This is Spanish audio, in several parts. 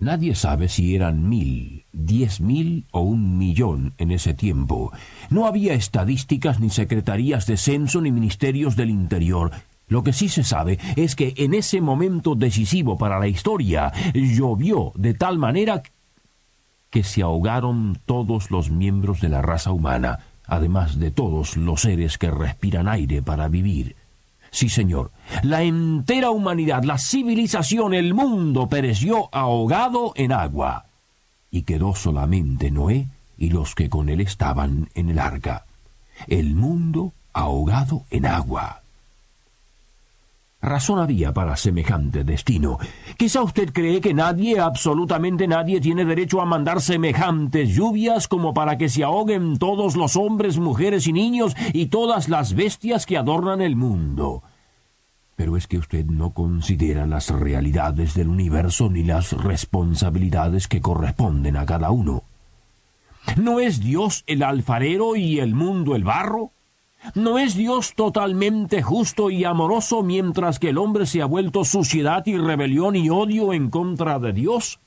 Nadie sabe si eran mil, diez mil o un millón en ese tiempo. No había estadísticas ni secretarías de censo ni ministerios del interior. Lo que sí se sabe es que en ese momento decisivo para la historia llovió de tal manera que se ahogaron todos los miembros de la raza humana, además de todos los seres que respiran aire para vivir. Sí, señor. La entera humanidad, la civilización, el mundo pereció ahogado en agua. Y quedó solamente Noé y los que con él estaban en el arca. El mundo ahogado en agua. Razón había para semejante destino. Quizá usted cree que nadie, absolutamente nadie, tiene derecho a mandar semejantes lluvias como para que se ahoguen todos los hombres, mujeres y niños y todas las bestias que adornan el mundo. Pero es que usted no considera las realidades del universo ni las responsabilidades que corresponden a cada uno. ¿No es Dios el alfarero y el mundo el barro? ¿No es Dios totalmente justo y amoroso mientras que el hombre se ha vuelto suciedad y rebelión y odio en contra de Dios?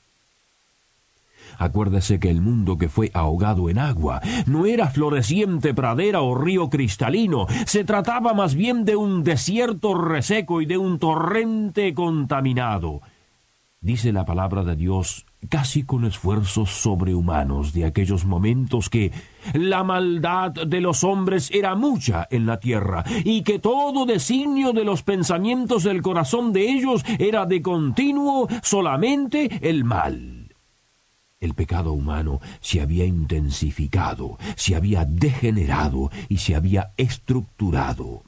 Acuérdese que el mundo que fue ahogado en agua no era floreciente pradera o río cristalino, se trataba más bien de un desierto reseco y de un torrente contaminado. Dice la palabra de Dios casi con esfuerzos sobrehumanos de aquellos momentos que la maldad de los hombres era mucha en la tierra y que todo designio de los pensamientos del corazón de ellos era de continuo solamente el mal. El pecado humano se había intensificado, se había degenerado y se había estructurado.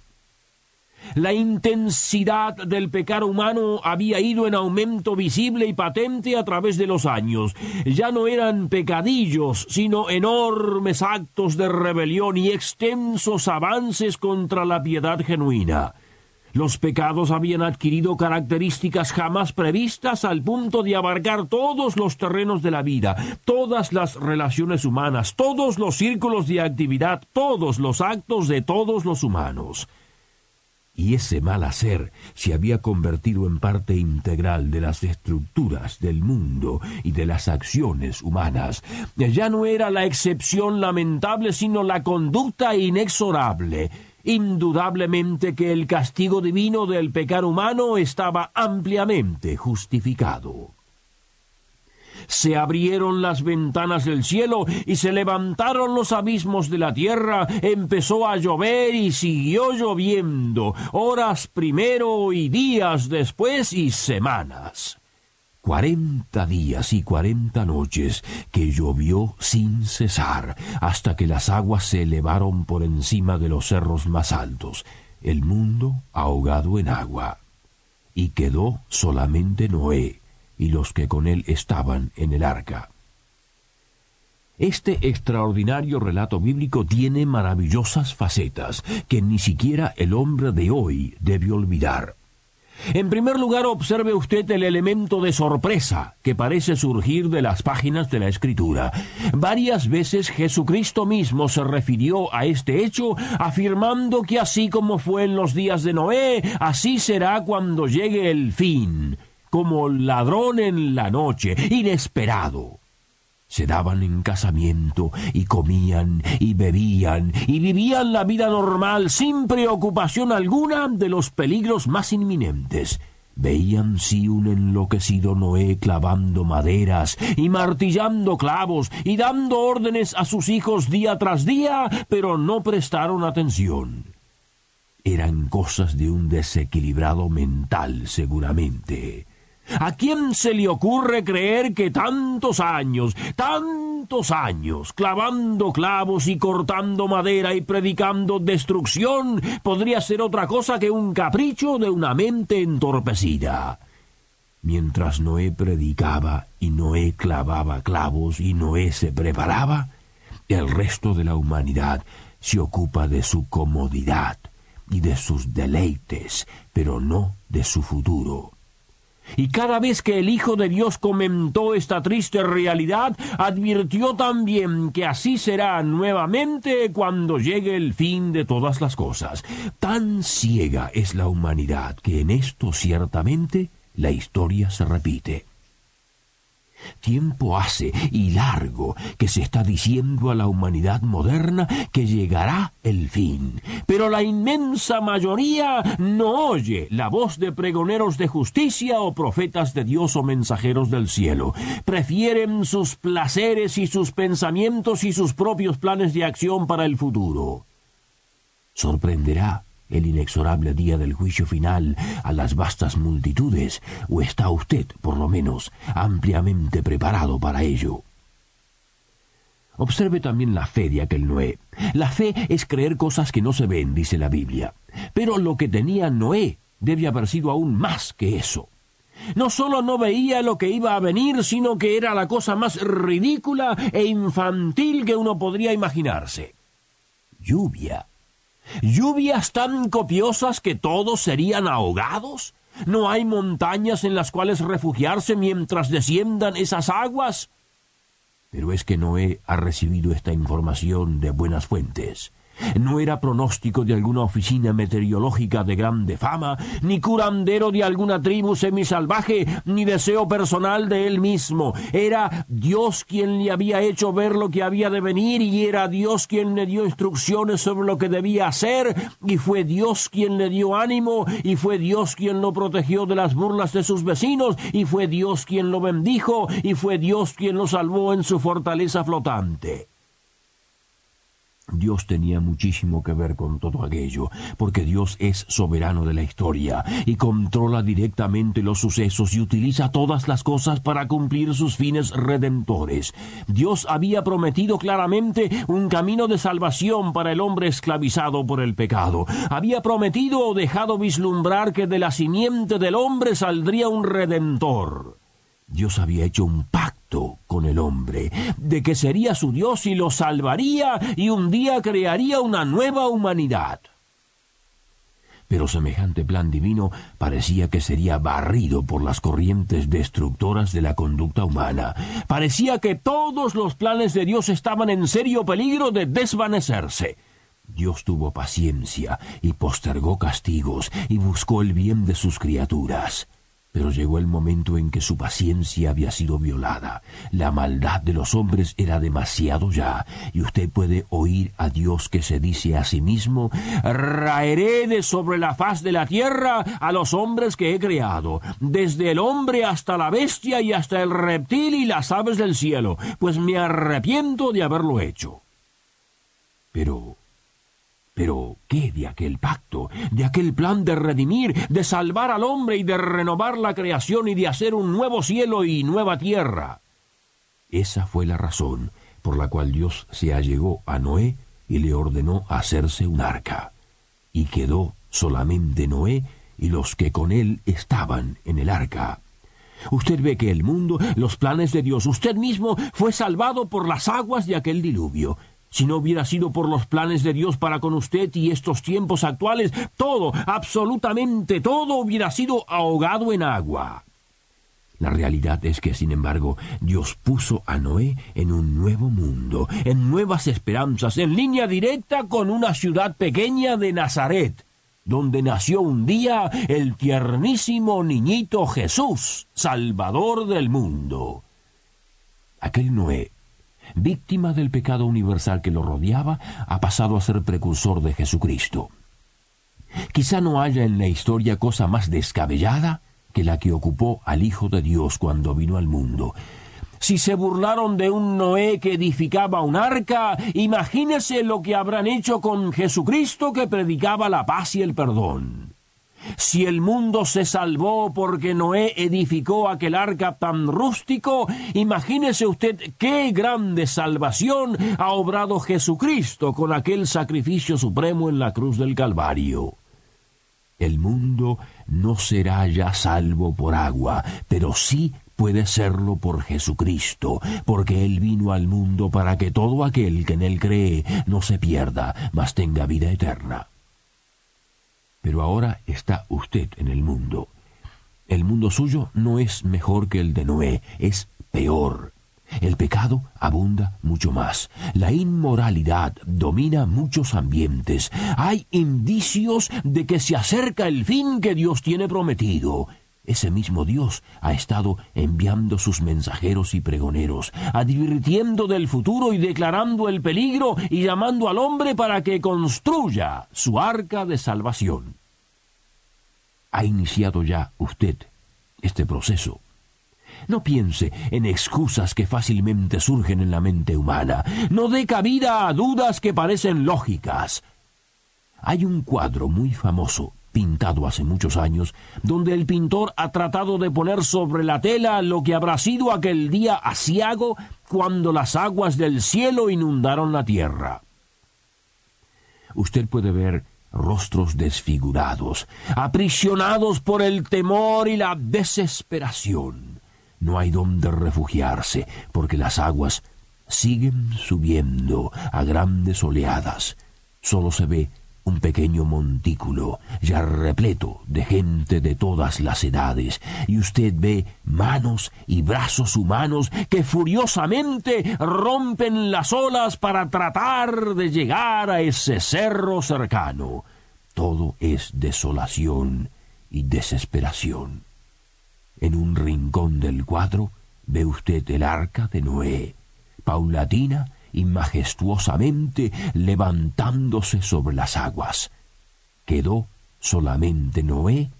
La intensidad del pecado humano había ido en aumento visible y patente a través de los años. Ya no eran pecadillos, sino enormes actos de rebelión y extensos avances contra la piedad genuina. Los pecados habían adquirido características jamás previstas al punto de abarcar todos los terrenos de la vida, todas las relaciones humanas, todos los círculos de actividad, todos los actos de todos los humanos y ese mal hacer se había convertido en parte integral de las estructuras del mundo y de las acciones humanas. Ya no era la excepción lamentable, sino la conducta inexorable. Indudablemente que el castigo divino del pecado humano estaba ampliamente justificado se abrieron las ventanas del cielo y se levantaron los abismos de la tierra, empezó a llover y siguió lloviendo, horas primero y días después y semanas. Cuarenta días y cuarenta noches que llovió sin cesar, hasta que las aguas se elevaron por encima de los cerros más altos, el mundo ahogado en agua. Y quedó solamente Noé, y los que con él estaban en el arca. Este extraordinario relato bíblico tiene maravillosas facetas que ni siquiera el hombre de hoy debe olvidar. En primer lugar, observe usted el elemento de sorpresa que parece surgir de las páginas de la Escritura. Varias veces Jesucristo mismo se refirió a este hecho, afirmando que así como fue en los días de Noé, así será cuando llegue el fin como ladrón en la noche, inesperado. Se daban en casamiento y comían y bebían y vivían la vida normal sin preocupación alguna de los peligros más inminentes. Veían si un enloquecido Noé clavando maderas y martillando clavos y dando órdenes a sus hijos día tras día, pero no prestaron atención. Eran cosas de un desequilibrado mental, seguramente. ¿A quién se le ocurre creer que tantos años, tantos años, clavando clavos y cortando madera y predicando destrucción podría ser otra cosa que un capricho de una mente entorpecida? Mientras Noé predicaba y Noé clavaba clavos y Noé se preparaba, el resto de la humanidad se ocupa de su comodidad y de sus deleites, pero no de su futuro. Y cada vez que el Hijo de Dios comentó esta triste realidad, advirtió también que así será nuevamente cuando llegue el fin de todas las cosas. Tan ciega es la humanidad que en esto ciertamente la historia se repite. Tiempo hace y largo que se está diciendo a la humanidad moderna que llegará el fin, pero la inmensa mayoría no oye la voz de pregoneros de justicia o profetas de Dios o mensajeros del cielo. Prefieren sus placeres y sus pensamientos y sus propios planes de acción para el futuro. Sorprenderá el inexorable día del juicio final a las vastas multitudes, o está usted, por lo menos, ampliamente preparado para ello. Observe también la fe de aquel Noé. La fe es creer cosas que no se ven, dice la Biblia. Pero lo que tenía Noé debe haber sido aún más que eso. No solo no veía lo que iba a venir, sino que era la cosa más ridícula e infantil que uno podría imaginarse. Lluvia lluvias tan copiosas que todos serían ahogados. ¿No hay montañas en las cuales refugiarse mientras desciendan esas aguas? Pero es que Noé ha recibido esta información de buenas fuentes. No era pronóstico de alguna oficina meteorológica de grande fama, ni curandero de alguna tribu semisalvaje, ni deseo personal de él mismo. Era Dios quien le había hecho ver lo que había de venir, y era Dios quien le dio instrucciones sobre lo que debía hacer, y fue Dios quien le dio ánimo, y fue Dios quien lo protegió de las burlas de sus vecinos, y fue Dios quien lo bendijo, y fue Dios quien lo salvó en su fortaleza flotante. Dios tenía muchísimo que ver con todo aquello, porque Dios es soberano de la historia y controla directamente los sucesos y utiliza todas las cosas para cumplir sus fines redentores. Dios había prometido claramente un camino de salvación para el hombre esclavizado por el pecado. Había prometido o dejado vislumbrar que de la simiente del hombre saldría un redentor. Dios había hecho un pacto con el hombre, de que sería su Dios y lo salvaría y un día crearía una nueva humanidad. Pero semejante plan divino parecía que sería barrido por las corrientes destructoras de la conducta humana. Parecía que todos los planes de Dios estaban en serio peligro de desvanecerse. Dios tuvo paciencia y postergó castigos y buscó el bien de sus criaturas. Pero llegó el momento en que su paciencia había sido violada. La maldad de los hombres era demasiado ya, y usted puede oír a Dios que se dice a sí mismo, raeré de sobre la faz de la tierra a los hombres que he creado, desde el hombre hasta la bestia y hasta el reptil y las aves del cielo, pues me arrepiento de haberlo hecho. Pero pero, ¿qué de aquel pacto, de aquel plan de redimir, de salvar al hombre y de renovar la creación y de hacer un nuevo cielo y nueva tierra? Esa fue la razón por la cual Dios se allegó a Noé y le ordenó hacerse un arca. Y quedó solamente Noé y los que con él estaban en el arca. Usted ve que el mundo, los planes de Dios, usted mismo fue salvado por las aguas de aquel diluvio. Si no hubiera sido por los planes de Dios para con usted y estos tiempos actuales, todo, absolutamente todo hubiera sido ahogado en agua. La realidad es que, sin embargo, Dios puso a Noé en un nuevo mundo, en nuevas esperanzas, en línea directa con una ciudad pequeña de Nazaret, donde nació un día el tiernísimo niñito Jesús, Salvador del mundo. Aquel Noé víctima del pecado universal que lo rodeaba, ha pasado a ser precursor de Jesucristo. Quizá no haya en la historia cosa más descabellada que la que ocupó al Hijo de Dios cuando vino al mundo. Si se burlaron de un Noé que edificaba un arca, imagínese lo que habrán hecho con Jesucristo que predicaba la paz y el perdón. Si el mundo se salvó porque Noé edificó aquel arca tan rústico, imagínese usted qué grande salvación ha obrado Jesucristo con aquel sacrificio supremo en la cruz del Calvario. El mundo no será ya salvo por agua, pero sí puede serlo por Jesucristo, porque Él vino al mundo para que todo aquel que en Él cree no se pierda, mas tenga vida eterna. Pero ahora está usted en el mundo. El mundo suyo no es mejor que el de Noé, es peor. El pecado abunda mucho más. La inmoralidad domina muchos ambientes. Hay indicios de que se acerca el fin que Dios tiene prometido. Ese mismo Dios ha estado enviando sus mensajeros y pregoneros, advirtiendo del futuro y declarando el peligro y llamando al hombre para que construya su arca de salvación. ¿Ha iniciado ya usted este proceso? No piense en excusas que fácilmente surgen en la mente humana. No dé cabida a dudas que parecen lógicas. Hay un cuadro muy famoso, pintado hace muchos años, donde el pintor ha tratado de poner sobre la tela lo que habrá sido aquel día asiago cuando las aguas del cielo inundaron la tierra. Usted puede ver rostros desfigurados, aprisionados por el temor y la desesperación. No hay donde refugiarse, porque las aguas siguen subiendo a grandes oleadas. Solo se ve un pequeño montículo ya repleto de gente de todas las edades, y usted ve manos y brazos humanos que furiosamente rompen las olas para tratar de llegar a ese cerro cercano. Todo es desolación y desesperación. En un rincón del cuadro ve usted el arca de Noé, paulatina y majestuosamente levantándose sobre las aguas. Quedó solamente Noé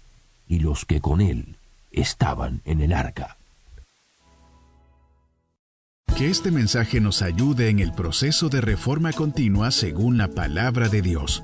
y los que con él estaban en el arca. Que este mensaje nos ayude en el proceso de reforma continua según la palabra de Dios.